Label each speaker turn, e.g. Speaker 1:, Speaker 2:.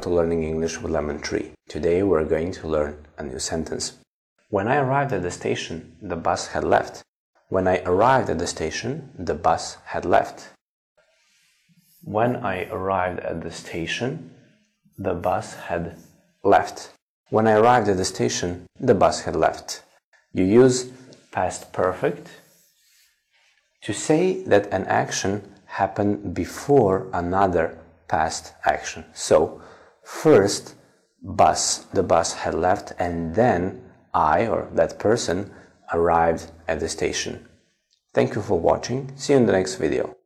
Speaker 1: to Learning English with Lemon Tree. Today we're going to learn a new sentence. When I arrived at the station, the bus had left. When I arrived at the station, the bus had left. When I arrived at the station, the bus had left. When I arrived at the station, the bus had left. You use past perfect to say that an action happened before another past action. So, First, bus. The bus had left, and then I or that person arrived at the station. Thank you for watching. See you in the next video.